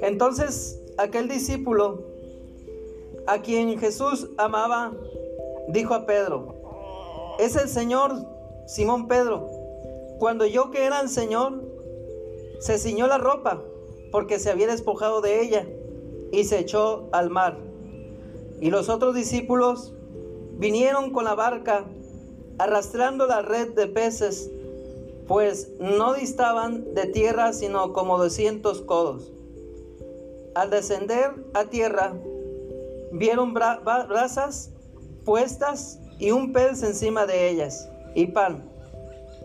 Entonces aquel discípulo a quien Jesús amaba dijo a Pedro, es el Señor Simón Pedro. Cuando yo que era el Señor, se ciñó la ropa porque se había despojado de ella y se echó al mar. Y los otros discípulos vinieron con la barca arrastrando la red de peces, pues no distaban de tierra sino como doscientos codos. Al descender a tierra, vieron brasas puestas y un pez encima de ellas, y pan.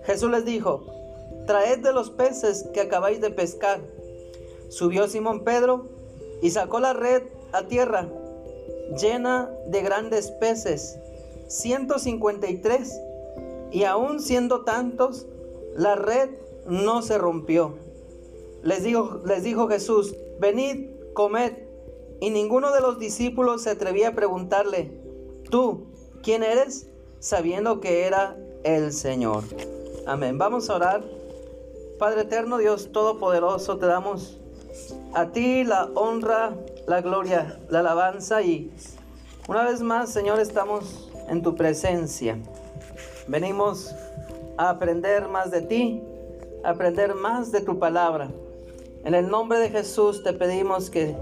Jesús les dijo, traed de los peces que acabáis de pescar. Subió Simón Pedro y sacó la red a tierra, llena de grandes peces, 153, y aún siendo tantos, la red no se rompió. Les dijo, Jesús, venid, comed. Y ninguno de los discípulos se atrevía a preguntarle, tú, ¿quién eres? Sabiendo que era el Señor. Amén. Vamos a orar. Padre eterno, Dios Todopoderoso, te damos a ti la honra, la gloria, la alabanza y una vez más, Señor, estamos en tu presencia. Venimos a aprender más de ti, a aprender más de tu palabra. En el nombre de Jesús te pedimos que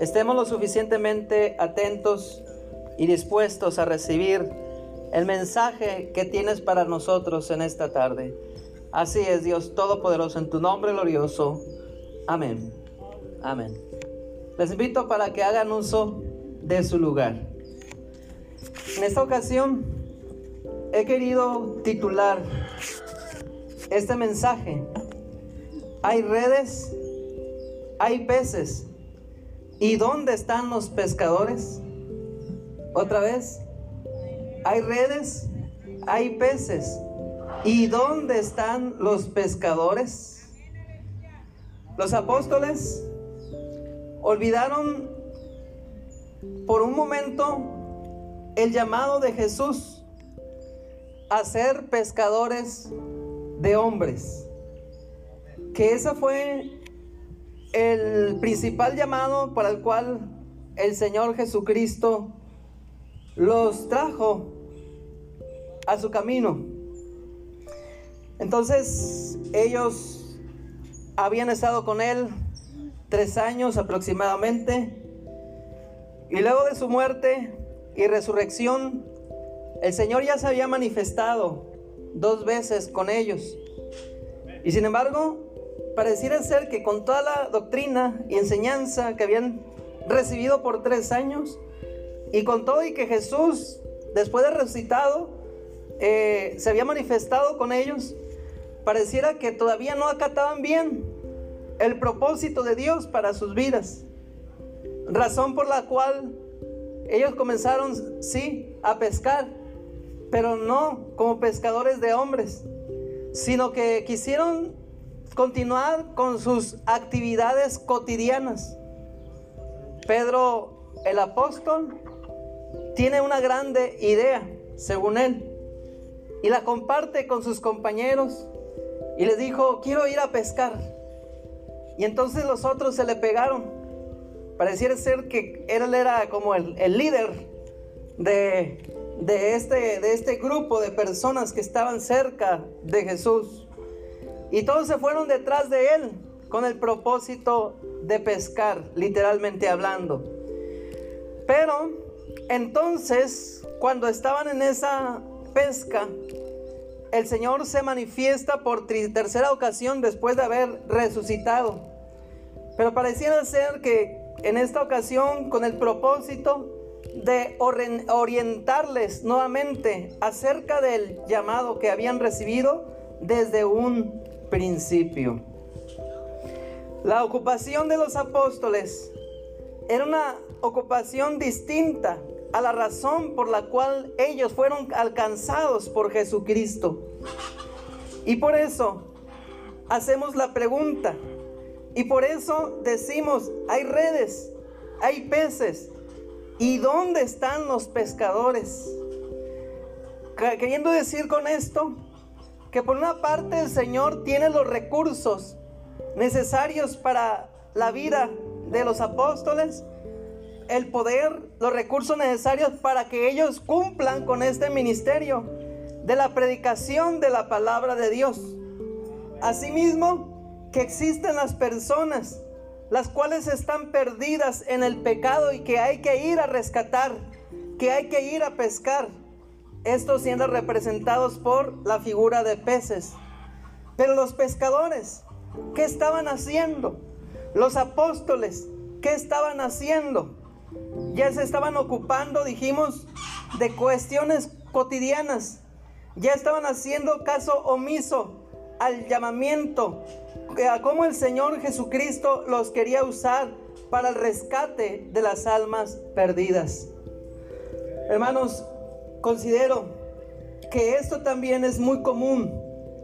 estemos lo suficientemente atentos y dispuestos a recibir el mensaje que tienes para nosotros en esta tarde. Así es, Dios Todopoderoso, en tu nombre glorioso. Amén. Amén. Les invito para que hagan uso de su lugar. En esta ocasión he querido titular este mensaje. Hay redes, hay peces. ¿Y dónde están los pescadores? Otra vez, hay redes, hay peces. ¿Y dónde están los pescadores? Los apóstoles olvidaron por un momento el llamado de Jesús a ser pescadores de hombres. Que ese fue el principal llamado para el cual el Señor Jesucristo los trajo a su camino. Entonces ellos habían estado con él tres años aproximadamente. Y luego de su muerte y resurrección, el Señor ya se había manifestado dos veces con ellos. Y sin embargo, pareciera ser que con toda la doctrina y enseñanza que habían recibido por tres años, y con todo y que Jesús, después de resucitado, eh, se había manifestado con ellos, pareciera que todavía no acataban bien el propósito de Dios para sus vidas. Razón por la cual ellos comenzaron, sí, a pescar, pero no como pescadores de hombres, sino que quisieron continuar con sus actividades cotidianas. Pedro, el apóstol, tiene una grande idea, según él, y la comparte con sus compañeros y les dijo, quiero ir a pescar. Y entonces los otros se le pegaron. Pareciera ser que él era como el, líder de, de, este, de este grupo de personas que estaban cerca de Jesús. Y todos se fueron detrás de él con el propósito de pescar, literalmente hablando. Pero entonces, cuando estaban en esa pesca, el Señor se manifiesta por tercera ocasión después de haber resucitado. Pero pareciera ser que en esta ocasión con el propósito de orientarles nuevamente acerca del llamado que habían recibido desde un principio. La ocupación de los apóstoles era una ocupación distinta a la razón por la cual ellos fueron alcanzados por Jesucristo. Y por eso hacemos la pregunta. Y por eso decimos, hay redes, hay peces. ¿Y dónde están los pescadores? Queriendo decir con esto que por una parte el Señor tiene los recursos necesarios para la vida de los apóstoles, el poder, los recursos necesarios para que ellos cumplan con este ministerio de la predicación de la palabra de Dios. Asimismo, que existen las personas las cuales están perdidas en el pecado y que hay que ir a rescatar, que hay que ir a pescar. Estos siendo representados por la figura de peces. Pero los pescadores, ¿qué estaban haciendo? Los apóstoles, ¿qué estaban haciendo? Ya se estaban ocupando, dijimos, de cuestiones cotidianas. Ya estaban haciendo caso omiso al llamamiento, a cómo el Señor Jesucristo los quería usar para el rescate de las almas perdidas. Hermanos, considero que esto también es muy común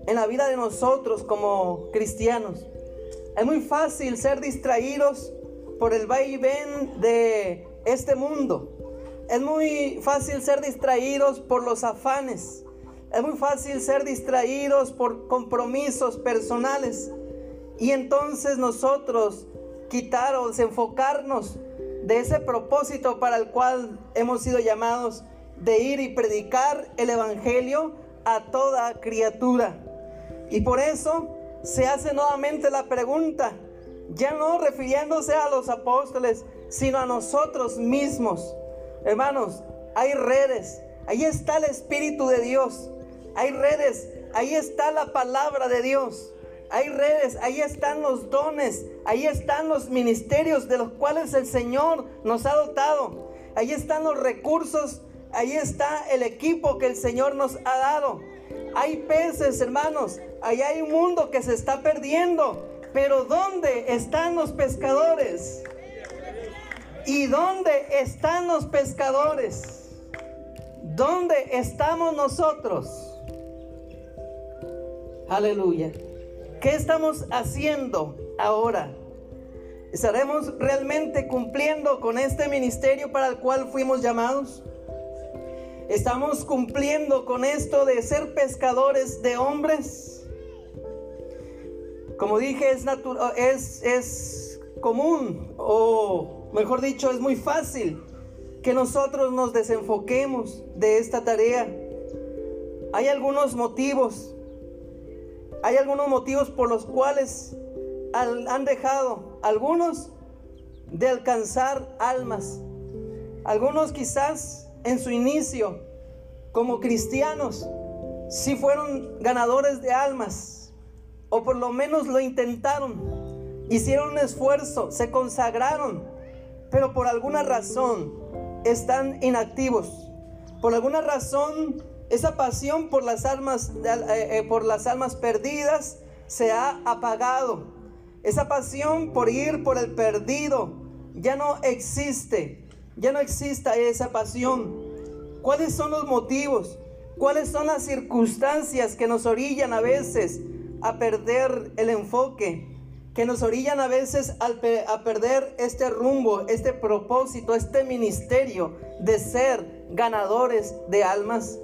en la vida de nosotros como cristianos. Es muy fácil ser distraídos por el vaivén de este mundo. Es muy fácil ser distraídos por los afanes. Es muy fácil ser distraídos por compromisos personales. Y entonces nosotros quitar o desenfocarnos de ese propósito para el cual hemos sido llamados de ir y predicar el Evangelio a toda criatura. Y por eso se hace nuevamente la pregunta, ya no refiriéndose a los apóstoles, sino a nosotros mismos. Hermanos, hay redes, ahí está el Espíritu de Dios, hay redes, ahí está la palabra de Dios. Hay redes, ahí están los dones, ahí están los ministerios de los cuales el Señor nos ha dotado. Ahí están los recursos Ahí está el equipo que el Señor nos ha dado. Hay peces, hermanos. Ahí hay un mundo que se está perdiendo. Pero ¿dónde están los pescadores? ¿Y dónde están los pescadores? ¿Dónde estamos nosotros? Aleluya. ¿Qué estamos haciendo ahora? ¿Estaremos realmente cumpliendo con este ministerio para el cual fuimos llamados? ¿Estamos cumpliendo con esto de ser pescadores de hombres? Como dije, es, es, es común, o mejor dicho, es muy fácil que nosotros nos desenfoquemos de esta tarea. Hay algunos motivos, hay algunos motivos por los cuales han dejado algunos de alcanzar almas. Algunos quizás en su inicio como cristianos, si fueron ganadores de almas, o por lo menos lo intentaron, hicieron un esfuerzo, se consagraron, pero por alguna razón están inactivos. Por alguna razón esa pasión por las almas, eh, eh, por las almas perdidas se ha apagado. Esa pasión por ir por el perdido ya no existe ya no exista esa pasión. ¿Cuáles son los motivos? ¿Cuáles son las circunstancias que nos orillan a veces a perder el enfoque? Que nos orillan a veces a perder este rumbo, este propósito, este ministerio de ser ganadores de almas.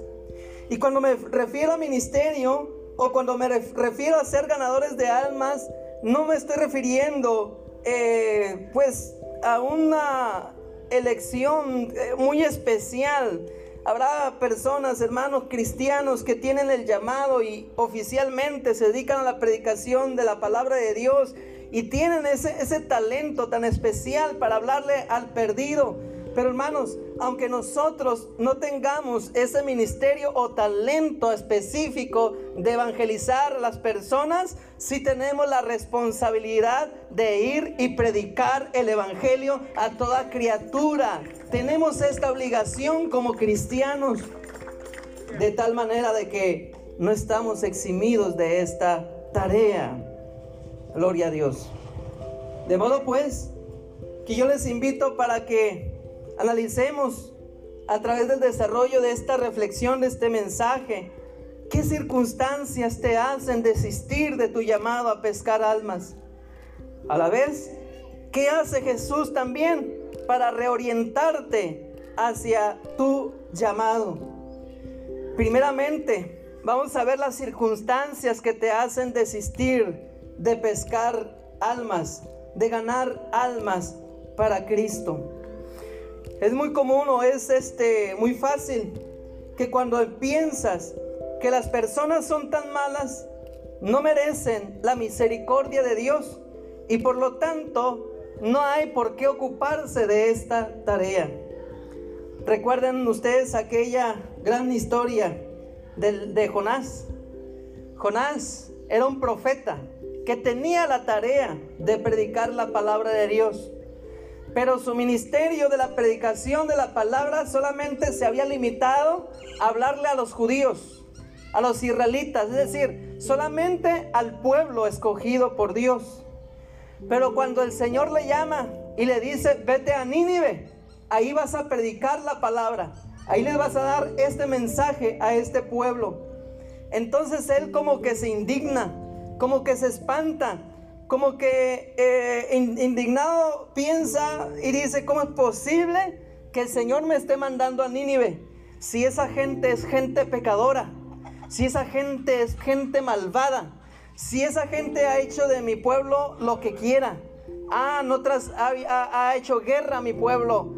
Y cuando me refiero a ministerio o cuando me refiero a ser ganadores de almas, no me estoy refiriendo eh, pues a una elección eh, muy especial. Habrá personas, hermanos cristianos, que tienen el llamado y oficialmente se dedican a la predicación de la palabra de Dios y tienen ese, ese talento tan especial para hablarle al perdido pero hermanos, aunque nosotros no tengamos ese ministerio o talento específico de evangelizar a las personas, sí tenemos la responsabilidad de ir y predicar el evangelio a toda criatura. Tenemos esta obligación como cristianos, de tal manera de que no estamos eximidos de esta tarea. Gloria a Dios. De modo pues que yo les invito para que Analicemos a través del desarrollo de esta reflexión, de este mensaje, qué circunstancias te hacen desistir de tu llamado a pescar almas. A la vez, ¿qué hace Jesús también para reorientarte hacia tu llamado? Primeramente, vamos a ver las circunstancias que te hacen desistir de pescar almas, de ganar almas para Cristo. Es muy común o es este muy fácil que cuando piensas que las personas son tan malas, no merecen la misericordia de Dios y por lo tanto no hay por qué ocuparse de esta tarea. Recuerden ustedes aquella gran historia de, de Jonás. Jonás era un profeta que tenía la tarea de predicar la palabra de Dios. Pero su ministerio de la predicación de la palabra solamente se había limitado a hablarle a los judíos, a los israelitas, es decir, solamente al pueblo escogido por Dios. Pero cuando el Señor le llama y le dice, vete a Nínive, ahí vas a predicar la palabra, ahí les vas a dar este mensaje a este pueblo. Entonces él como que se indigna, como que se espanta, como que eh, indignado piensa y dice, ¿cómo es posible que el Señor me esté mandando a Nínive? Si esa gente es gente pecadora, si esa gente es gente malvada, si esa gente ha hecho de mi pueblo lo que quiera, ah, ha hecho guerra a mi pueblo,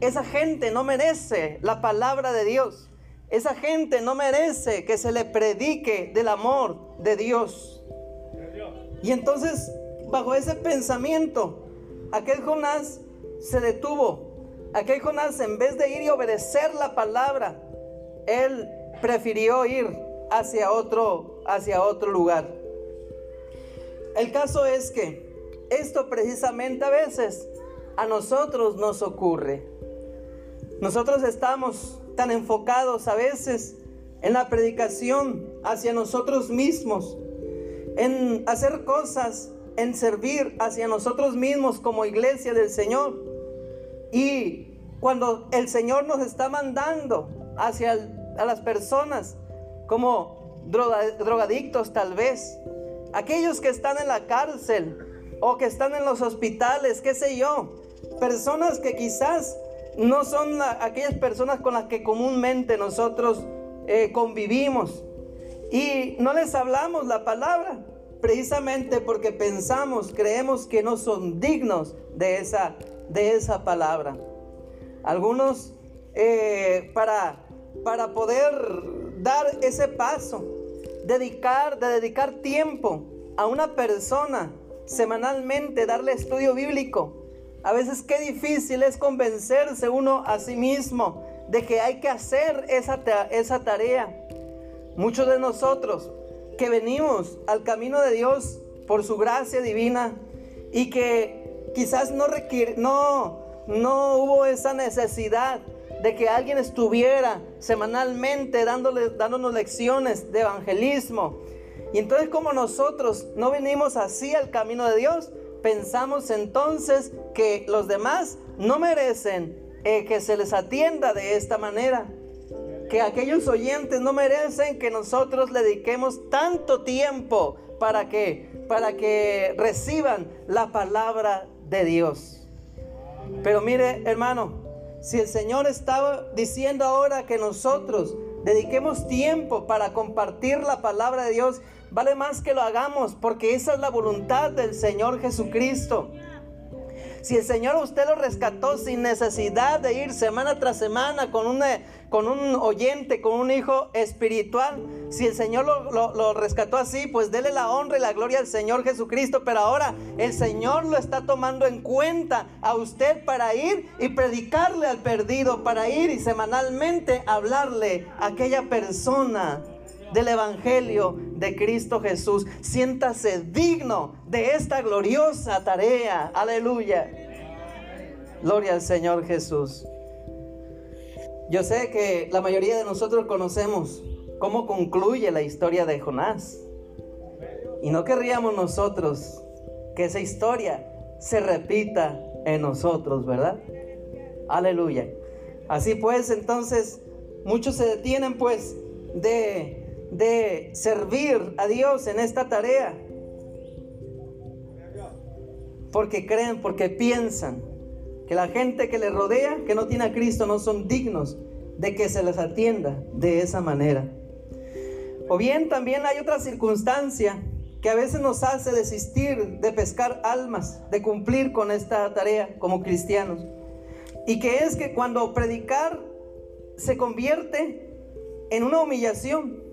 esa gente no merece la palabra de Dios. Esa gente no merece que se le predique del amor de Dios. Y entonces, bajo ese pensamiento, aquel Jonás se detuvo. Aquel Jonás, en vez de ir y obedecer la palabra, él prefirió ir hacia otro, hacia otro lugar. El caso es que esto precisamente a veces a nosotros nos ocurre. Nosotros estamos tan enfocados a veces en la predicación hacia nosotros mismos en hacer cosas, en servir hacia nosotros mismos como iglesia del Señor. Y cuando el Señor nos está mandando hacia a las personas como drogadictos tal vez, aquellos que están en la cárcel o que están en los hospitales, qué sé yo, personas que quizás no son aquellas personas con las que comúnmente nosotros eh, convivimos. Y no les hablamos la palabra, precisamente porque pensamos, creemos que no son dignos de esa, de esa palabra. Algunos eh, para, para poder dar ese paso, dedicar, de dedicar tiempo a una persona semanalmente, darle estudio bíblico. A veces qué difícil es convencerse uno a sí mismo de que hay que hacer esa, esa tarea. Muchos de nosotros que venimos al camino de Dios por su gracia divina y que quizás no requiere, no, no hubo esa necesidad de que alguien estuviera semanalmente dándole, dándonos lecciones de evangelismo. Y entonces como nosotros no venimos así al camino de Dios, pensamos entonces que los demás no merecen eh, que se les atienda de esta manera que aquellos oyentes no merecen que nosotros le dediquemos tanto tiempo para que para que reciban la palabra de Dios. Pero mire, hermano, si el Señor estaba diciendo ahora que nosotros dediquemos tiempo para compartir la palabra de Dios, vale más que lo hagamos porque esa es la voluntad del Señor Jesucristo. Si el Señor usted lo rescató sin necesidad de ir semana tras semana con, una, con un oyente, con un hijo espiritual, si el Señor lo, lo rescató así, pues dele la honra y la gloria al Señor Jesucristo. Pero ahora el Señor lo está tomando en cuenta a usted para ir y predicarle al perdido, para ir y semanalmente hablarle a aquella persona del Evangelio de Cristo Jesús. Siéntase digno de esta gloriosa tarea. Aleluya. Gloria al Señor Jesús. Yo sé que la mayoría de nosotros conocemos cómo concluye la historia de Jonás. Y no querríamos nosotros que esa historia se repita en nosotros, ¿verdad? Aleluya. Así pues, entonces, muchos se detienen pues de de servir a Dios en esta tarea. Porque creen, porque piensan que la gente que les rodea, que no tiene a Cristo, no son dignos de que se les atienda de esa manera. O bien también hay otra circunstancia que a veces nos hace desistir de pescar almas, de cumplir con esta tarea como cristianos. Y que es que cuando predicar se convierte en una humillación,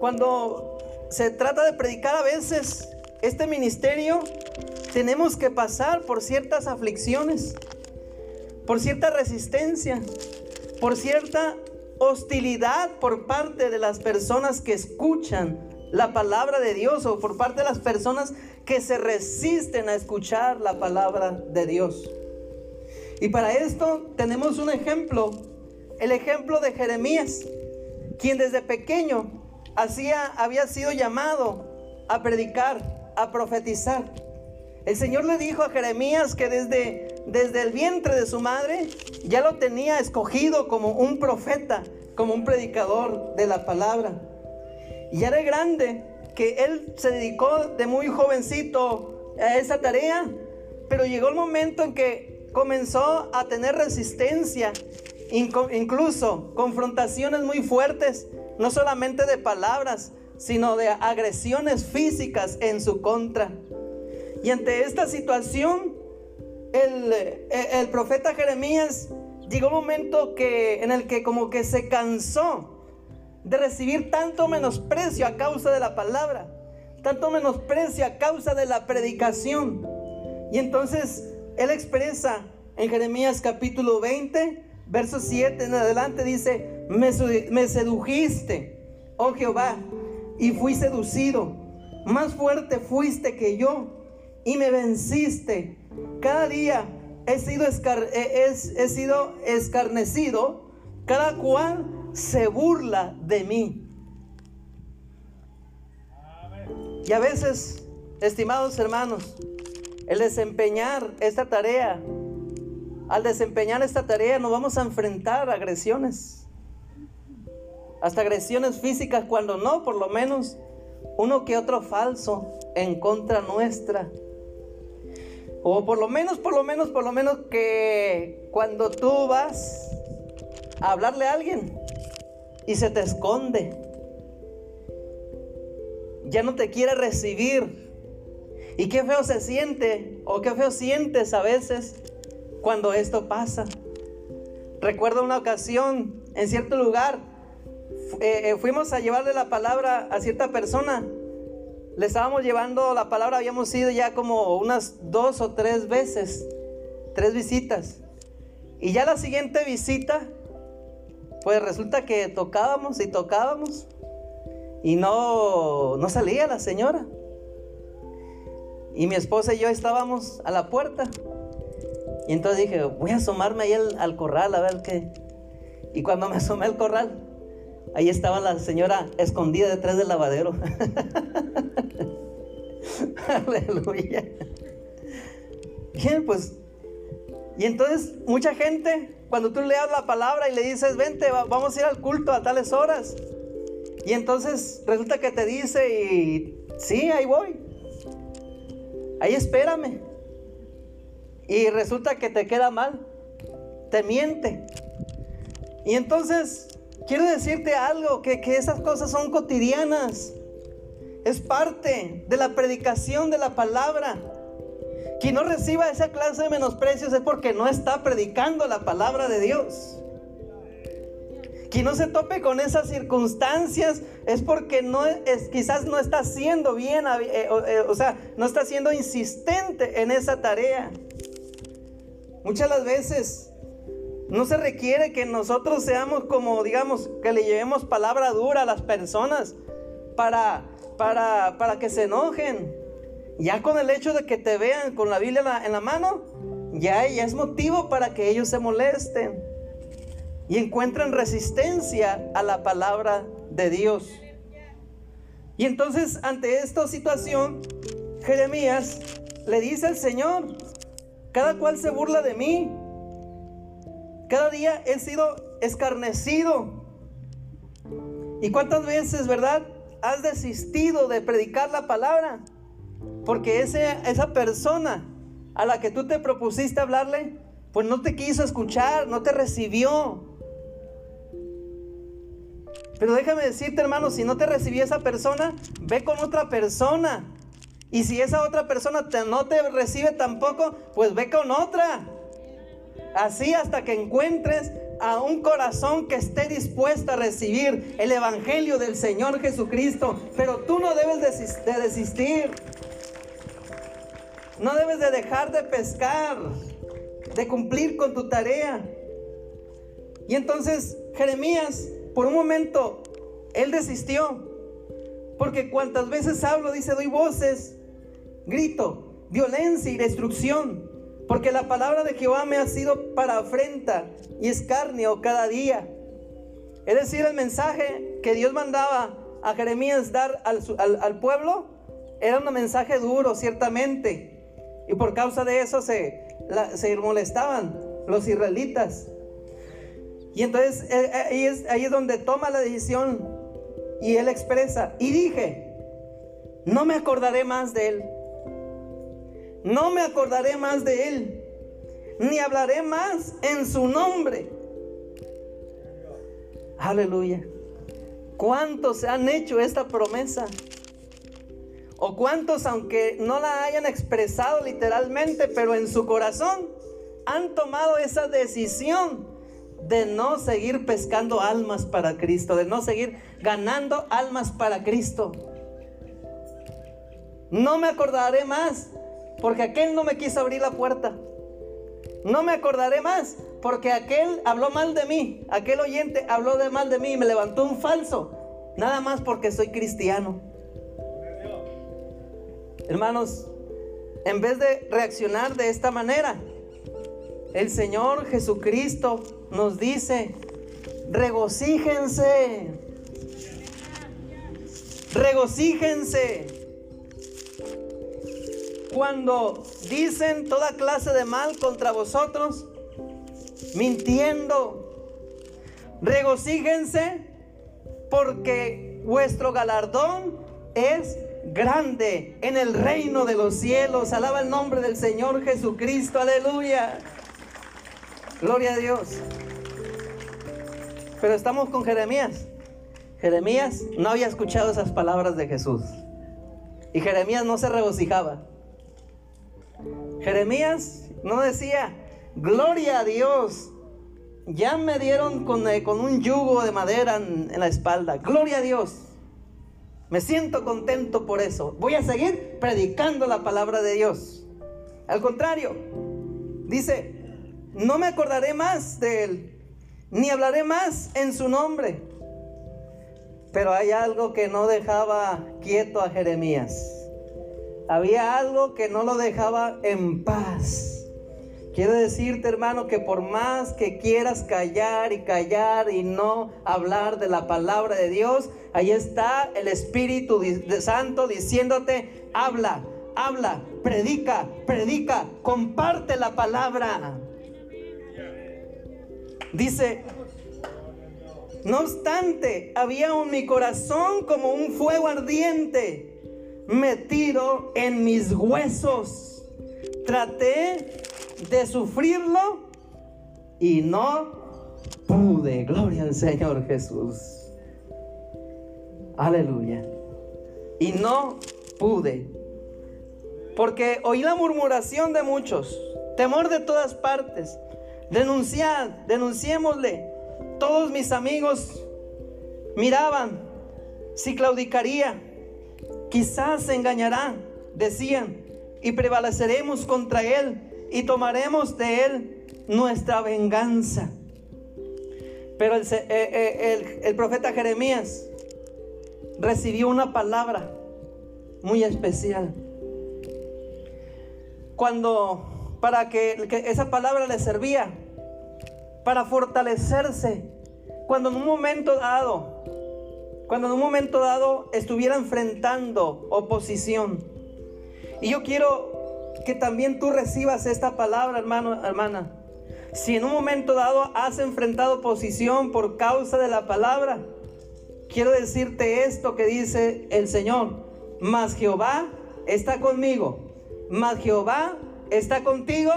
cuando se trata de predicar a veces este ministerio, tenemos que pasar por ciertas aflicciones, por cierta resistencia, por cierta hostilidad por parte de las personas que escuchan la palabra de Dios o por parte de las personas que se resisten a escuchar la palabra de Dios. Y para esto tenemos un ejemplo, el ejemplo de Jeremías, quien desde pequeño hacía, había sido llamado a predicar, a profetizar. El Señor le dijo a Jeremías que desde, desde el vientre de su madre ya lo tenía escogido como un profeta, como un predicador de la palabra. Y era grande que él se dedicó de muy jovencito a esa tarea, pero llegó el momento en que comenzó a tener resistencia, incluso confrontaciones muy fuertes, no solamente de palabras, sino de agresiones físicas en su contra. Y ante esta situación, el, el, profeta Jeremías llegó un momento que, en el que como que se cansó de recibir tanto menosprecio a causa de la palabra, tanto menosprecio a causa de la predicación. Y entonces él expresa en Jeremías capítulo 20, verso 7 en adelante, dice, me, sedujiste, oh Jehová, y fui seducido, más fuerte fuiste que yo y me venciste. Cada día he sido, he sido escarnecido, cada cual se burla de mí. Y a veces, estimados hermanos, el desempeñar esta tarea, al desempeñar esta tarea nos vamos a enfrentar agresiones. Hasta agresiones físicas cuando no, por lo menos uno que otro falso en contra nuestra. O por lo menos, por lo menos, por lo menos que cuando tú vas a hablarle a alguien y se te esconde, ya no te quiere recibir. Y qué feo se siente, o qué feo sientes a veces cuando esto pasa. Recuerdo una ocasión en cierto lugar, eh, eh, fuimos a llevarle la palabra a cierta persona le estábamos llevando la palabra, habíamos ido ya como unas dos o tres veces, tres visitas. Y ya la siguiente visita, pues resulta que tocábamos y tocábamos y no, no salía la señora. Y mi esposa y yo estábamos a la puerta. Y entonces dije, voy a asomarme ahí al, al corral a ver qué. Y cuando me asomé al corral, Ahí estaba la señora escondida detrás del lavadero. Aleluya. Bien, pues. Y entonces mucha gente, cuando tú leas la palabra y le dices, vente, vamos a ir al culto a tales horas. Y entonces resulta que te dice, y sí, ahí voy. Ahí espérame. Y resulta que te queda mal. Te miente. Y entonces Quiero decirte algo, que, esas cosas son cotidianas. Es parte de la predicación de la palabra. Quien no reciba esa clase de menosprecios es porque no está predicando la palabra de Dios. Quien no se tope con esas circunstancias es porque no es, quizás no está siendo bien, eh, eh, o sea, no está siendo insistente en esa tarea. Muchas las veces no se requiere que nosotros seamos como, digamos, que le llevemos palabra dura a las personas para, para, para que se enojen. Ya con el hecho de que te vean con la Biblia en la, mano, ya, ya es motivo para que ellos se molesten y encuentren resistencia a la palabra de Dios. Y entonces ante esta situación, Jeremías le dice al Señor, cada cual se burla de mí cada día he sido escarnecido. ¿Y cuántas veces, verdad, has desistido de predicar la palabra? Porque ese, esa persona a la que tú te propusiste hablarle, pues no te quiso escuchar, no te recibió. Pero déjame decirte, hermano, si no te recibió esa persona, ve con otra persona. Y si esa otra persona no te recibe tampoco, pues ve con otra. Así hasta que encuentres a un corazón que esté dispuesto a recibir el Evangelio del Señor Jesucristo. Pero tú no debes de desistir. No debes de dejar de pescar, de cumplir con tu tarea. Y entonces Jeremías, por un momento, él desistió. Porque cuantas veces hablo, dice, doy voces, grito, violencia y destrucción. Porque la palabra de Jehová me ha sido para afrenta y escarnio cada día. Es decir, el mensaje que Dios mandaba a Jeremías dar al, pueblo era un mensaje duro, ciertamente. Y por causa de eso se, se molestaban los israelitas. Y entonces eh, eh, ahí es donde toma la decisión y él expresa, y dije, no me acordaré más de él. No me acordaré más de él, ni hablaré más en su nombre. Aleluya. ¿Cuántos han hecho esta promesa? O cuántos, aunque no la hayan expresado literalmente, pero en su corazón, han tomado esa decisión de no seguir pescando almas para Cristo, de no seguir ganando almas para Cristo. No me acordaré más porque aquel no me quiso abrir la puerta. No me acordaré más, porque aquel habló mal de mí, aquel oyente habló de mal de mí y me levantó un falso, nada más porque soy cristiano. Hermanos, en vez de reaccionar de esta manera, el Señor Jesucristo nos dice, regocíjense, regocíjense cuando dicen toda clase de mal contra vosotros, mintiendo. Regocíjense porque vuestro galardón es grande en el reino de los cielos. Alaba el nombre del Señor Jesucristo. Aleluya. Gloria a Dios. Pero estamos con Jeremías. Jeremías no había escuchado esas palabras de Jesús. Y Jeremías no se regocijaba. Jeremías no decía, gloria a Dios, ya me dieron con, eh, un yugo de madera en la espalda, gloria a Dios. Me siento contento por eso. Voy a seguir predicando la palabra de Dios. Al contrario, dice, no me acordaré más de él, ni hablaré más en su nombre. Pero hay algo que no dejaba quieto a Jeremías había algo que no lo dejaba en paz. Quiero decirte, hermano, que por más que quieras callar y callar y no hablar de la palabra de Dios, ahí está el Espíritu Santo diciéndote, habla, habla, predica, predica, comparte la palabra. Dice, no obstante, había en mi corazón como un fuego ardiente metido en mis huesos. Traté de sufrirlo y no pude. Gloria al Señor Jesús. Aleluya. Y no pude. Porque oí la murmuración de muchos, temor de todas partes. Denunciad, denunciémosle. Todos mis amigos miraban si claudicaría Quizás se engañará, decían, y prevaleceremos contra él y tomaremos de él nuestra venganza. Pero el, eh, eh, el, profeta Jeremías recibió una palabra muy especial. Cuando, para que, que esa palabra le servía, para fortalecerse, cuando en un momento dado cuando en un momento dado estuviera enfrentando oposición. Y yo quiero que también tú recibas esta palabra, hermano, hermana. Si en un momento dado has enfrentado oposición por causa de la palabra, quiero decirte esto que dice el Señor. Mas Jehová está conmigo. Mas Jehová está contigo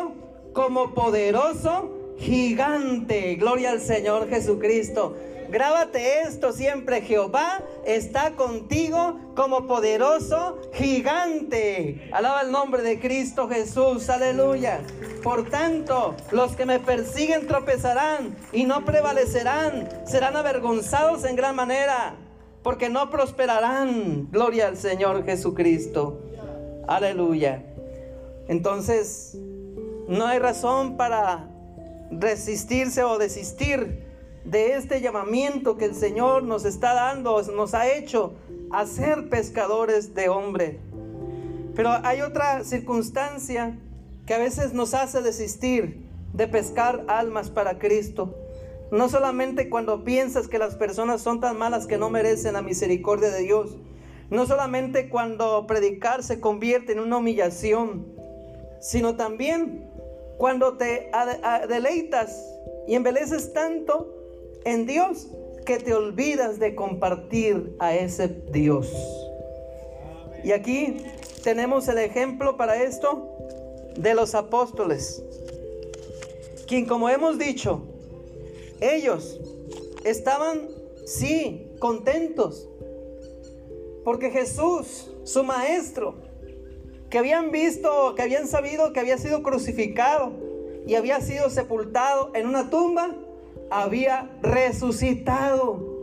como poderoso gigante. Gloria al Señor Jesucristo. Grábate esto siempre, Jehová está contigo como poderoso gigante. Alaba el nombre de Cristo Jesús, aleluya. Por tanto, los que me persiguen tropezarán y no prevalecerán, serán avergonzados en gran manera, porque no prosperarán. Gloria al Señor Jesucristo. Aleluya. Entonces, no hay razón para resistirse o desistir de este llamamiento que el Señor nos está dando, nos ha hecho a ser pescadores de hombre. Pero hay otra circunstancia que a veces nos hace desistir de pescar almas para Cristo. No solamente cuando piensas que las personas son tan malas que no merecen la misericordia de Dios. No solamente cuando predicar se convierte en una humillación, sino también cuando te deleitas y embeleces tanto en Dios que te olvidas de compartir a ese Dios. Y aquí tenemos el ejemplo para esto de los apóstoles, quien como hemos dicho, ellos estaban, sí, contentos, porque Jesús, su maestro, que habían visto, que habían sabido que había sido crucificado y había sido sepultado en una tumba, había resucitado.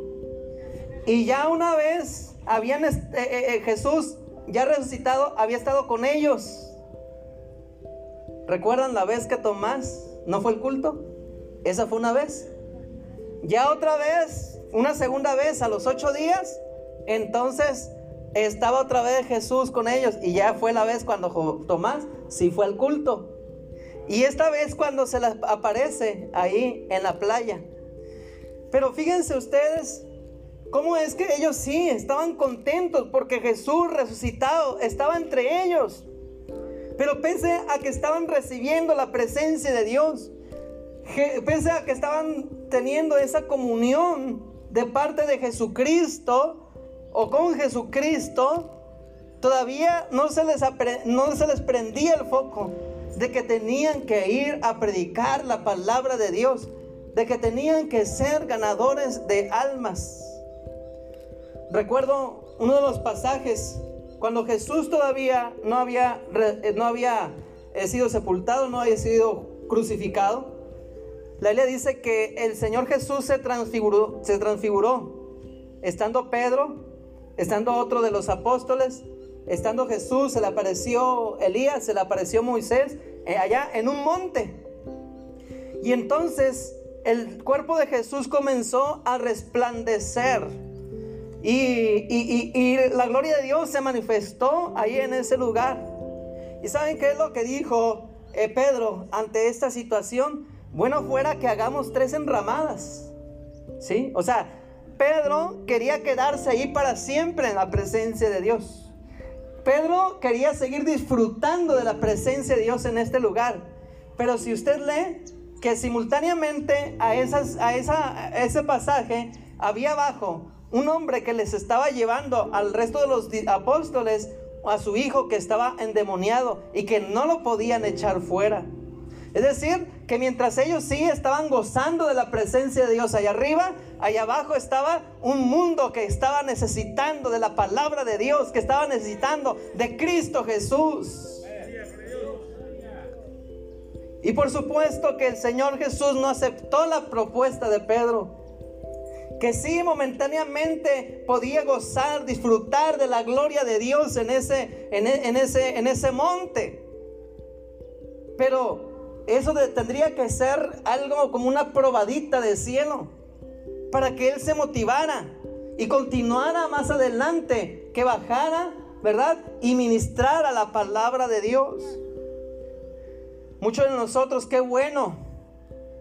Y ya una vez habían, eh, eh, eh, Jesús ya resucitado, había estado con ellos. ¿Recuerdan la vez que Tomás no fue el culto? Esa fue una vez. Ya otra vez, una segunda vez a los ocho días, entonces estaba otra vez Jesús con ellos y ya fue la vez cuando Tomás sí fue al culto. Y esta vez cuando se les aparece ahí en la playa. Pero fíjense ustedes cómo es que ellos sí estaban contentos porque Jesús resucitado estaba entre ellos. Pero pese a que estaban recibiendo la presencia de Dios, pese a que estaban teniendo esa comunión de parte de Jesucristo o con Jesucristo, todavía no se les, no se les prendía el foco de que tenían que ir a predicar la palabra de Dios, de que tenían que ser ganadores de almas. Recuerdo uno de los pasajes cuando Jesús todavía no había, eh, no había eh, sido sepultado, no había sido crucificado. La Biblia dice que el Señor Jesús se transfiguró, se transfiguró, estando Pedro, estando otro de los apóstoles, estando Jesús, se le apareció Elías, se le apareció Moisés, allá en un monte. Y entonces el cuerpo de Jesús comenzó a resplandecer. Y, la gloria de Dios se manifestó ahí en ese lugar. ¿Y saben qué es lo que dijo eh, Pedro ante esta situación? Bueno fuera que hagamos tres enramadas. ¿Sí? O sea, Pedro quería quedarse ahí para siempre en la presencia de Dios. Pedro quería seguir disfrutando de la presencia de Dios en este lugar. Pero si usted lee que simultáneamente a, esas, a, esa, ese pasaje había abajo un hombre que les estaba llevando al resto de los apóstoles a su hijo que estaba endemoniado y que no lo podían echar fuera. Es decir, que mientras ellos sí estaban gozando de la presencia de Dios allá arriba, allá abajo estaba un mundo que estaba necesitando de la palabra de Dios, que estaba necesitando de Cristo Jesús. Y por supuesto que el Señor Jesús no aceptó la propuesta de Pedro. Que sí, momentáneamente podía gozar, disfrutar de la gloria de Dios en ese, en, e, ese, en ese monte. Pero eso tendría que ser algo como una probadita del cielo para que él se motivara y continuara más adelante, que bajara, ¿verdad? Y ministrara la palabra de Dios. Muchos de nosotros, qué bueno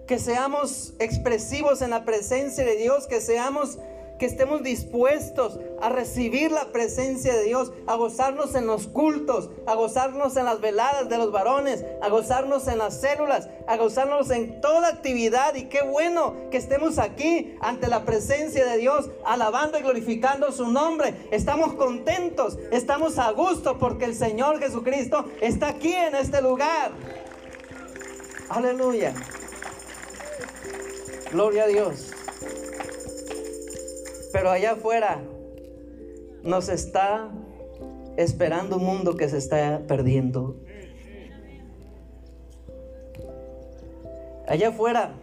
que seamos expresivos en la presencia de Dios, que seamos que estemos dispuestos a recibir la presencia de Dios, a gozarnos en los cultos, a gozarnos en las veladas de los varones, a gozarnos en las células, a gozarnos en toda actividad. Y qué bueno que estemos aquí ante la presencia de Dios, alabando y glorificando su nombre. Estamos contentos, estamos a gusto porque el Señor Jesucristo está aquí en este lugar. Aleluya. Gloria a Dios. Pero allá afuera nos está esperando un mundo que se está perdiendo. Allá afuera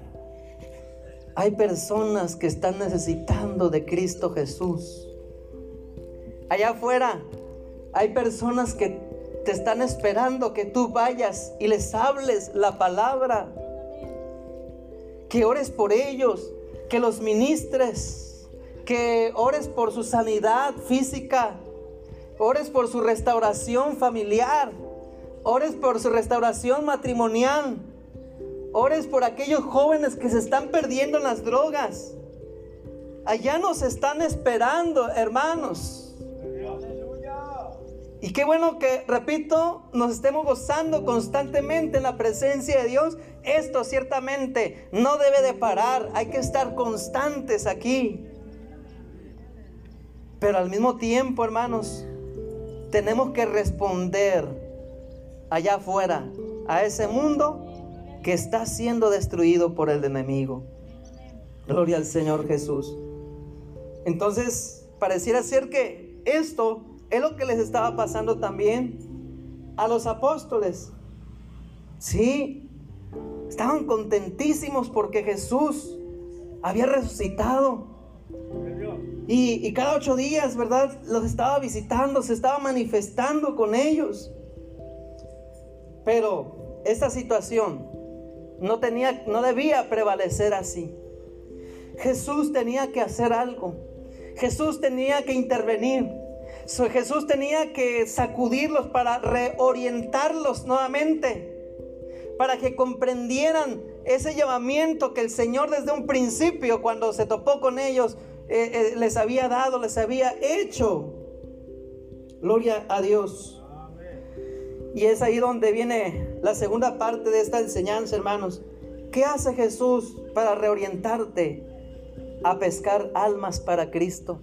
hay personas que están necesitando de Cristo Jesús. Allá afuera hay personas que te están esperando que tú vayas y les hables la palabra. Que ores por ellos, que los ministres, que ores por su sanidad física, ores por su restauración familiar, ores por su restauración matrimonial, ores por aquellos jóvenes que se están perdiendo en las drogas. Allá nos están esperando, hermanos. Y qué bueno que, repito, nos estemos gozando constantemente en la presencia de Dios. Esto ciertamente no debe de parar. Hay que estar constantes aquí. Pero al mismo tiempo, hermanos, tenemos que responder allá afuera a ese mundo que está siendo destruido por el enemigo. Gloria al Señor Jesús. Entonces, pareciera ser que esto es lo que les estaba pasando también a los apóstoles. Sí, estaban contentísimos porque Jesús había resucitado. Y, cada ocho días, ¿verdad? Los estaba visitando, se estaba manifestando con ellos. Pero esta situación no tenía, no debía prevalecer así. Jesús tenía que hacer algo. Jesús tenía que intervenir. Jesús tenía que sacudirlos para reorientarlos nuevamente. Para que comprendieran ese llamamiento que el Señor desde un principio, cuando se topó con ellos, eh, eh, les había dado, les había hecho. Gloria a Dios. Y es ahí donde viene la segunda parte de esta enseñanza, hermanos. ¿Qué hace Jesús para reorientarte a pescar almas para Cristo?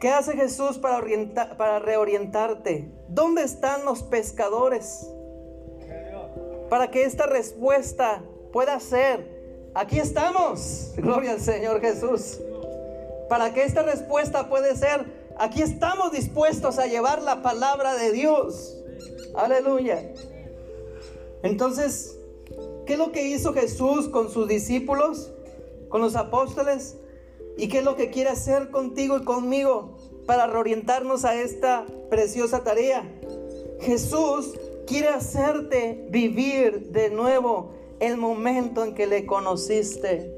¿Qué hace Jesús para, para reorientarte? ¿Dónde están los pescadores? Para que esta respuesta pueda ser Aquí estamos. Gloria al Señor Jesús. Para que esta respuesta puede ser, aquí estamos dispuestos a llevar la palabra de Dios. Aleluya. Entonces, ¿qué es lo que hizo Jesús con sus discípulos, con los apóstoles? ¿Y qué es lo que quiere hacer contigo y conmigo para reorientarnos a esta preciosa tarea? Jesús quiere hacerte vivir de nuevo el momento en que le conociste.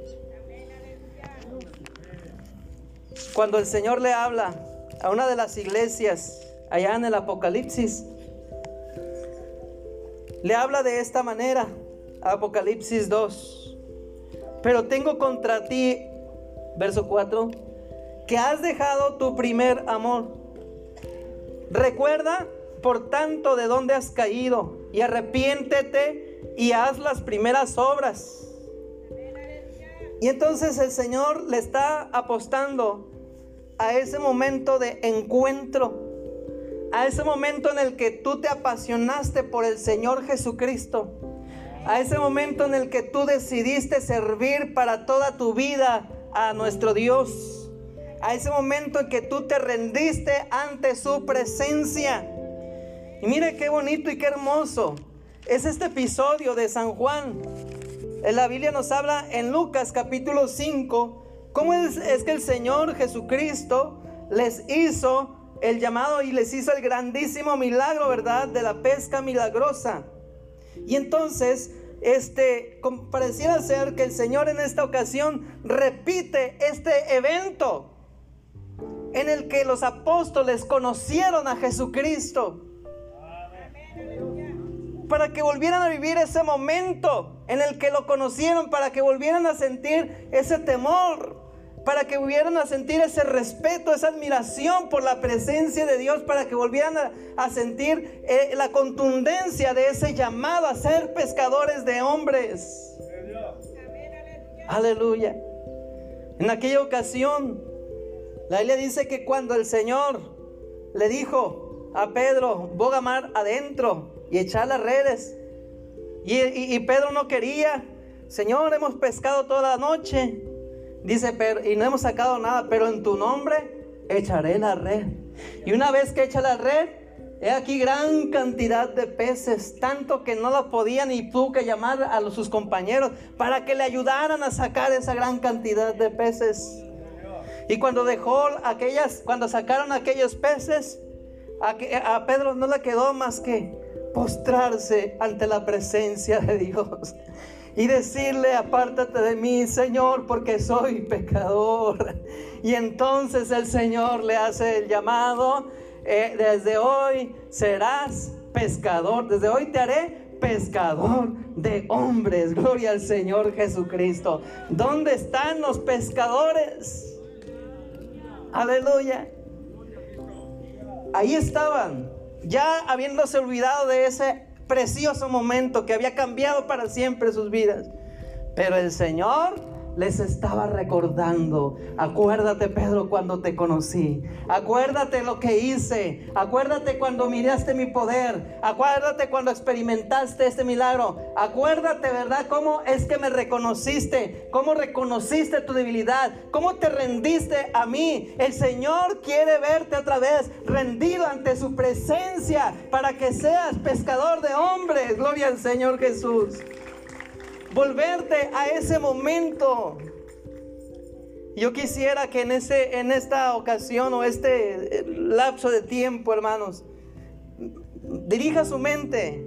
Cuando el Señor le habla a una de las iglesias allá en el Apocalipsis, le habla de esta manera, Apocalipsis 2. Pero tengo contra ti, verso 4, que has dejado tu primer amor. Recuerda, por tanto, de dónde has caído y arrepiéntete y haz las primeras obras. Y entonces el Señor le está apostando a ese momento de encuentro, a ese momento en el que tú te apasionaste por el Señor Jesucristo, a ese momento en el que tú decidiste servir para toda tu vida a nuestro Dios, a ese momento en que tú te rendiste ante su presencia. Y mire qué bonito y qué hermoso es este episodio de San Juan. En la Biblia nos habla en Lucas capítulo 5 cómo es, es que el Señor Jesucristo les hizo el llamado y les hizo el grandísimo milagro, ¿verdad? De la pesca milagrosa. Y entonces, este, pareciera ser que el Señor en esta ocasión repite este evento en el que los apóstoles conocieron a Jesucristo para que volvieran a vivir ese momento en el que lo conocieron, para que volvieran a sentir ese temor, para que volvieran a sentir ese respeto, esa admiración por la presencia de Dios, para que volvieran a, sentir eh, la contundencia de ese llamado a ser pescadores de hombres. Aleluya. En aquella ocasión, la Biblia dice que cuando el Señor le dijo a Pedro, boga mar adentro, y echar las redes. Y, Pedro no quería. Señor, hemos pescado toda la noche. dice, pero, y no hemos sacado nada, pero en tu nombre echaré la red. Y una vez que echa la red, he aquí gran cantidad de peces, tanto que no lo podían y tuvo que llamar a los, sus compañeros para que le ayudaran a sacar esa gran cantidad de peces. Y cuando dejó aquellas, cuando sacaron aquellos peces, a, a Pedro no le quedó más que postrarse ante la presencia de Dios y decirle, apártate de mí, Señor, porque soy pecador. Y entonces el Señor le hace el llamado, eh, desde hoy serás pescador, desde hoy te haré pescador de hombres. Gloria al Señor Jesucristo. ¿Dónde están los pescadores? Aleluya. Ahí estaban, ya habiéndose olvidado de ese precioso momento que había cambiado para siempre sus vidas. Pero el Señor les estaba recordando. Acuérdate, Pedro, cuando te conocí. Acuérdate lo que hice. Acuérdate cuando miraste mi poder. Acuérdate cuando experimentaste este milagro. Acuérdate, ¿verdad? Cómo es que me reconociste. Cómo reconociste tu debilidad. Cómo te rendiste a mí. El Señor quiere verte otra vez rendido ante su presencia para que seas pescador de hombres. Gloria al Señor Jesús volverte a ese momento. Yo quisiera que en, ese, en esta ocasión o este eh, lapso de tiempo, hermanos, dirija su mente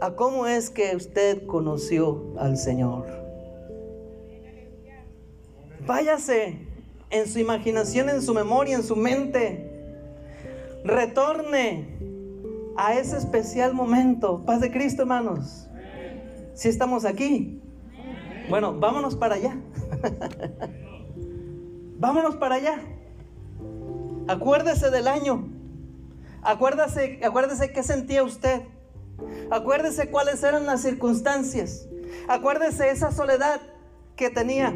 a cómo es que usted conoció al Señor. Váyase en su imaginación, en su memoria, en su mente. Retorne a ese especial momento. Paz de Cristo, hermanos. Si estamos aquí. Bueno, vámonos para allá. vámonos para allá. Acuérdese del año. Acuérdese, acuérdese qué sentía usted. Acuérdese cuáles eran las circunstancias. Acuérdese esa soledad que tenía.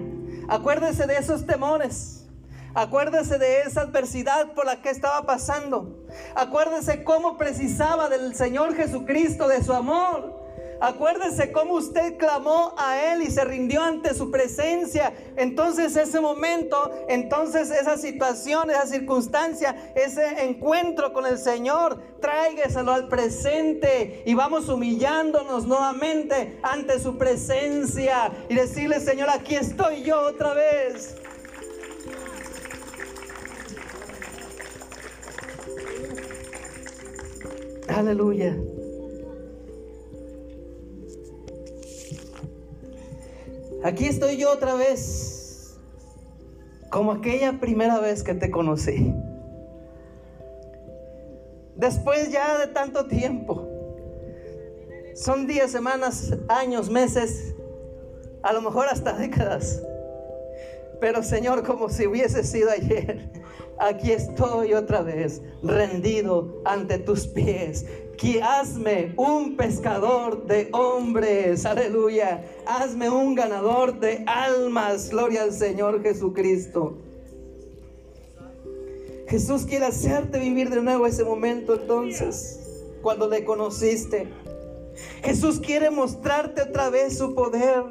Acuérdese de esos temores. Acuérdese de esa adversidad por la que estaba pasando. Acuérdese cómo precisaba del Señor Jesucristo, de su amor. Acuérdese cómo usted clamó a Él y se rindió ante su presencia. Entonces ese momento, entonces esa situación, esa circunstancia, ese encuentro con el Señor, tráigaselo al presente y vamos humillándonos nuevamente ante su presencia y decirle, Señor, aquí estoy yo otra vez. Aleluya. Aquí estoy yo otra vez, como aquella primera vez que te conocí. Después ya de tanto tiempo, son días, semanas, años, meses, a lo mejor hasta décadas. Pero Señor, como si hubiese sido ayer, aquí estoy otra vez, rendido ante tus pies, que hazme un pescador de hombres, aleluya. Hazme un ganador de almas, gloria al Señor Jesucristo. Jesús quiere hacerte vivir de nuevo ese momento entonces, cuando le conociste. Jesús quiere mostrarte otra vez su poder.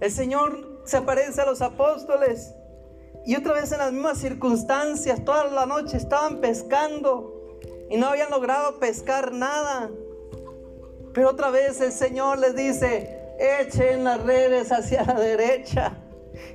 El Señor se aparece a los apóstoles y otra vez en las mismas circunstancias, toda la noche estaban pescando y no habían logrado pescar nada. Pero otra vez el Señor les dice, echen las redes hacia la derecha.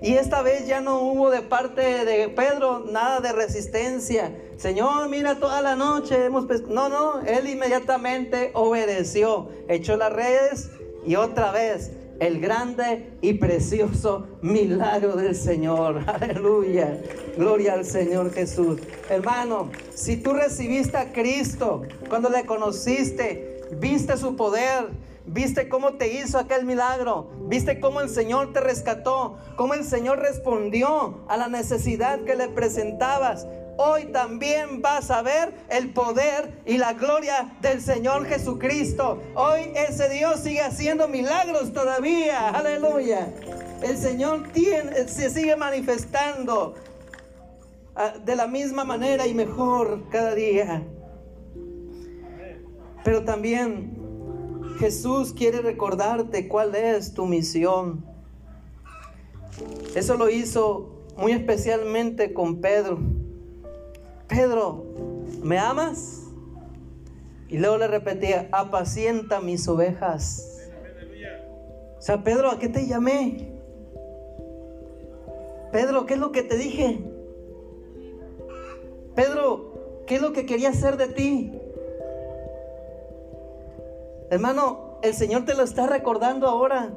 Y esta vez ya no hubo de parte de Pedro nada de resistencia. Señor, mira toda la noche hemos pescado. No, no, él inmediatamente obedeció, echó las redes y otra vez el grande y precioso milagro del Señor. Aleluya. Gloria al Señor Jesús. Hermano, si tú recibiste a Cristo cuando le conociste, viste su poder, viste cómo te hizo aquel milagro, viste cómo el Señor te rescató, cómo el Señor respondió a la necesidad que le presentabas hoy también vas a ver el poder y la gloria del Señor Jesucristo. Hoy ese Dios sigue haciendo milagros todavía. Aleluya. El Señor se sigue manifestando ah, de la misma manera y mejor cada día. Pero también Jesús quiere recordarte cuál es tu misión. Eso lo hizo muy especialmente con Pedro. Pedro, ¿me amas? Y luego le repetía, apacienta mis ovejas. O sea, Pedro, ¿a qué te llamé? Pedro, ¿qué es lo que te dije? Pedro, ¿qué es lo que quería hacer de ti? Hermano, el Señor te lo está recordando ahora.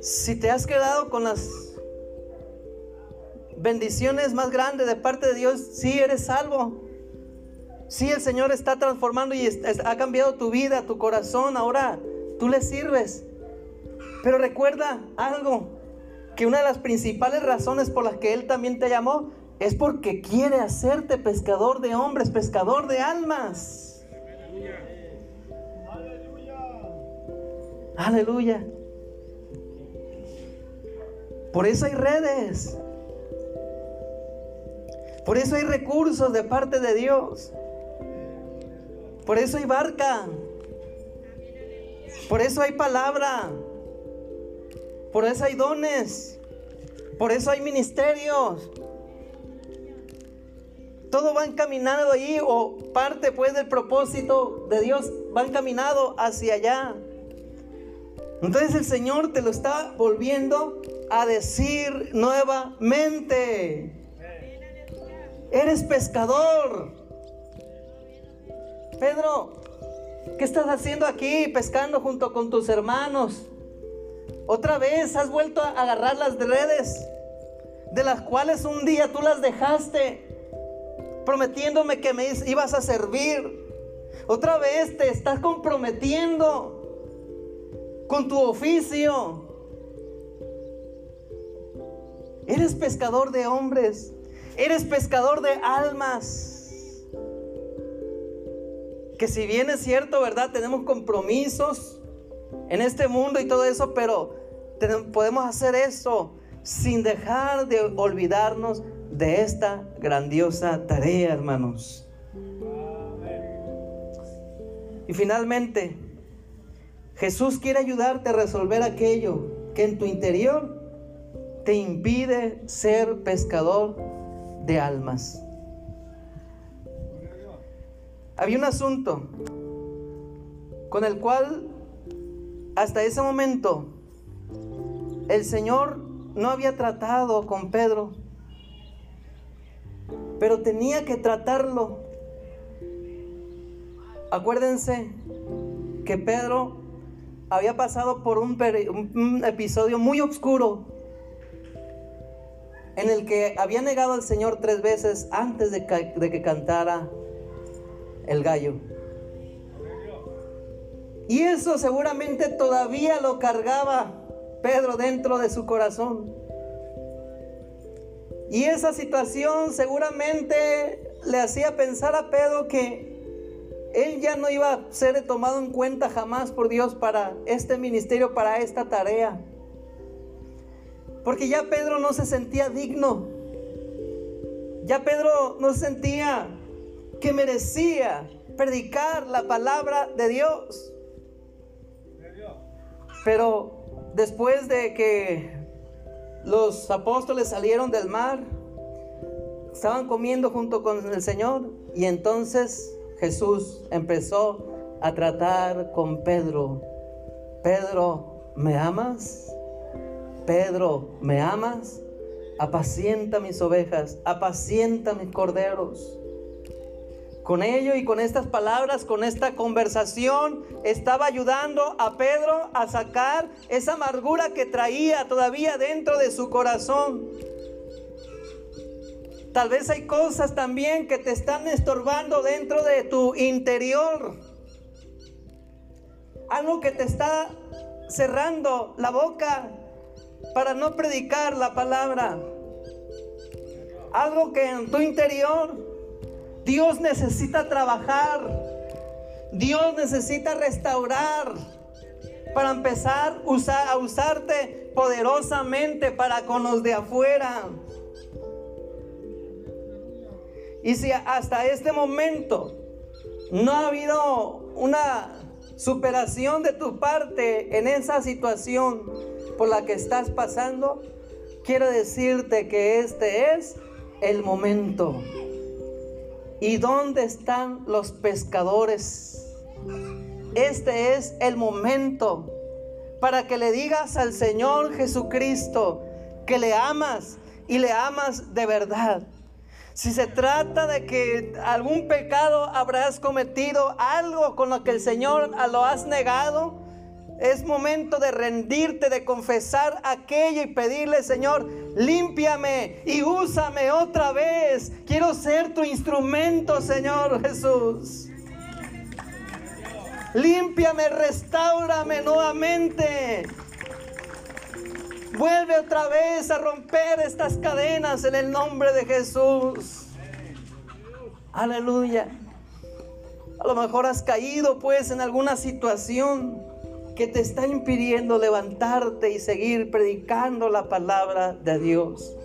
Si te has quedado con las bendiciones más grandes de parte de Dios, sí eres salvo. Sí, el Señor está transformando y ha cambiado tu vida, tu corazón. Ahora tú le sirves. Pero recuerda algo, que una de las principales razones por las que Él también te llamó es porque quiere hacerte pescador de hombres, pescador de almas. Aleluya. Aleluya. Por eso hay redes. Por eso hay recursos de parte de Dios. Por eso hay barca. Por eso hay palabra. Por eso hay dones. Por eso hay ministerios. Todo va encaminado ahí o parte pues del propósito de Dios va encaminado hacia allá. Entonces el Señor te lo está volviendo a decir nuevamente. Eres pescador. Pedro, ¿qué estás haciendo aquí pescando junto con tus hermanos? Otra vez has vuelto a agarrar las redes de las cuales un día tú las dejaste prometiéndome que me ibas a servir. Otra vez te estás comprometiendo con tu oficio. Eres pescador de hombres. Eres pescador de almas. Que si bien es cierto, ¿verdad? Tenemos compromisos en este mundo y todo eso, pero podemos hacer eso sin dejar de olvidarnos de esta grandiosa tarea, hermanos. Y finalmente, Jesús quiere ayudarte a resolver aquello que en tu interior te impide ser pescador de almas. Había un asunto con el cual hasta ese momento el Señor no había tratado con Pedro, pero tenía que tratarlo. Acuérdense que Pedro había pasado por un, episodio muy oscuro en el que había negado al Señor tres veces antes de que cantara el gallo. Y eso seguramente todavía lo cargaba Pedro dentro de su corazón. Y esa situación seguramente le hacía pensar a Pedro que él ya no iba a ser tomado en cuenta jamás por Dios para este ministerio, para esta tarea. Porque ya Pedro no se sentía digno. Ya Pedro no sentía que merecía predicar la palabra de Dios. Pero después de que los apóstoles salieron del mar, estaban comiendo junto con el Señor y entonces Jesús empezó a tratar con Pedro. Pedro, ¿me amas? Pedro, ¿me amas? Apacienta mis ovejas, apacienta mis corderos. Con ello y con estas palabras, con esta conversación, estaba ayudando a Pedro a sacar esa amargura que traía todavía dentro de su corazón. Tal vez hay cosas también que te están estorbando dentro de tu interior. Algo que te está cerrando la boca para no predicar la palabra. Algo que en tu interior Dios necesita trabajar. Dios necesita restaurar para empezar a usarte poderosamente para con los de afuera. Y si hasta este momento no ha habido una superación de tu parte en esa situación por la que estás pasando, quiero decirte que este es el momento. ¿Y dónde están los pescadores? Este es el momento para que le digas al Señor Jesucristo que le amas y le amas de verdad. Si se trata de que algún pecado habrás cometido, algo con lo que el Señor lo has negado, es momento de rendirte, de confesar aquello y pedirle, Señor, límpiame y úsame otra vez. Quiero ser tu instrumento, Señor Jesús. Límpiame, restaurame nuevamente. Vuelve otra vez a romper estas cadenas en el nombre de Jesús. Aleluya. A lo mejor has caído pues en alguna situación que te está impidiendo levantarte y seguir predicando la palabra de Dios.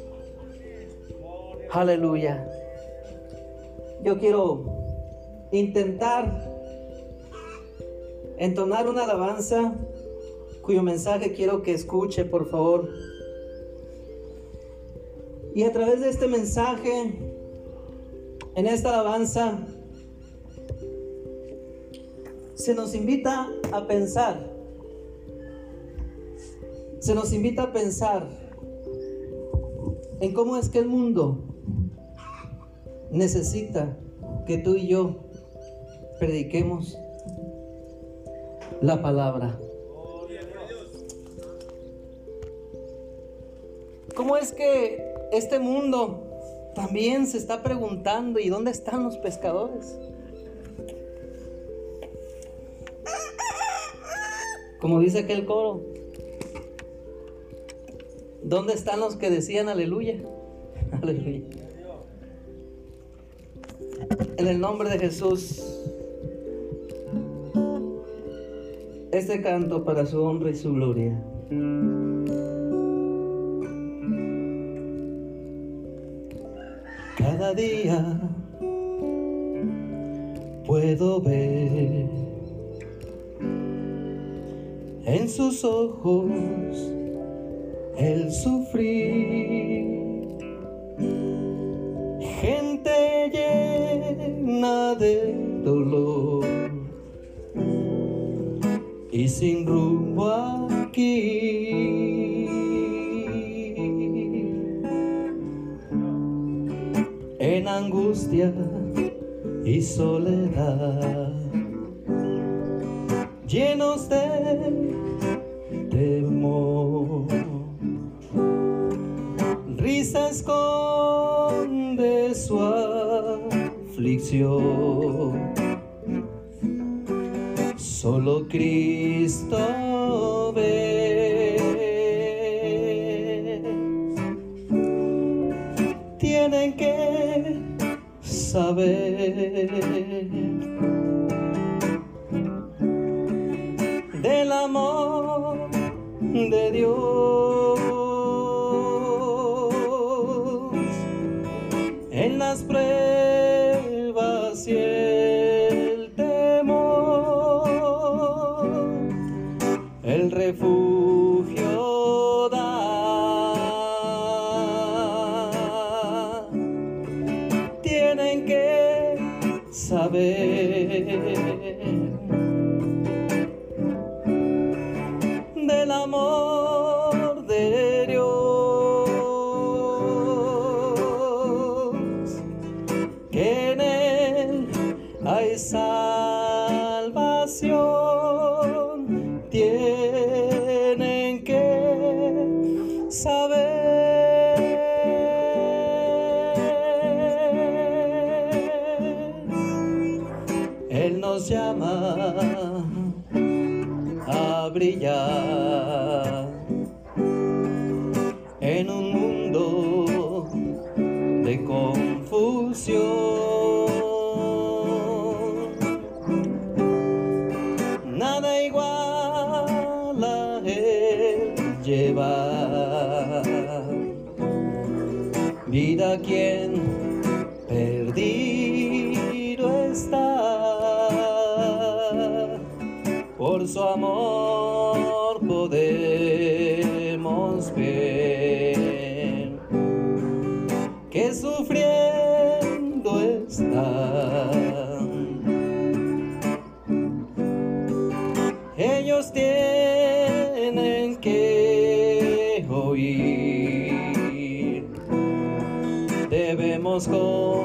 Aleluya. Yo quiero intentar entonar una alabanza cuyo mensaje quiero que escuche, por favor. Y a través de este mensaje, en esta alabanza, se nos invita a pensar, se nos invita a pensar en cómo es que el mundo necesita que tú y yo prediquemos la palabra. ¿Cómo es que este mundo también se está preguntando, ¿y dónde están los pescadores? Como dice aquel coro, ¿dónde están los que decían aleluya? Aleluya. En el nombre de Jesús, este canto para su honra y su gloria. Cada día puedo ver en sus ojos el sufrir. Gente llena de dolor y sin rumbo aquí. En angustia y soledad, llenos de aflicción Solo Cristo ve. Tienen que saber del amor de Dios en las debemos que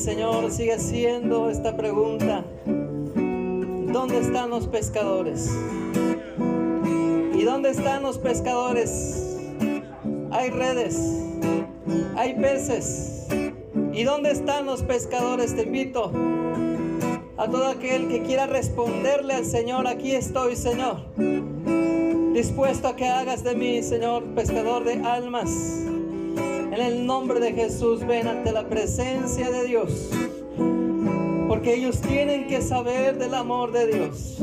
Señor sigue haciendo esta pregunta. ¿Dónde están los pescadores? ¿Y dónde están los pescadores? Hay redes, hay peces. ¿Y dónde están los pescadores? Te invito a todo aquel que quiera responderle al Señor, aquí estoy, Señor. Dispuesto a que hagas de mí, Señor, pescador de almas. En el nombre de Jesús ven ante la presencia de Dios. Porque ellos tienen que saber del amor de Dios.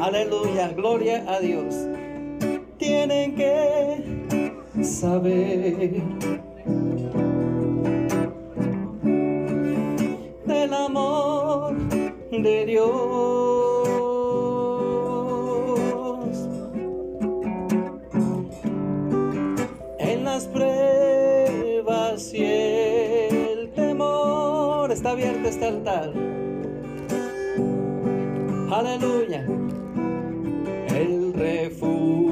Aleluya, gloria a Dios. Tienen que saber del amor de Dios. Aleluya. El refugio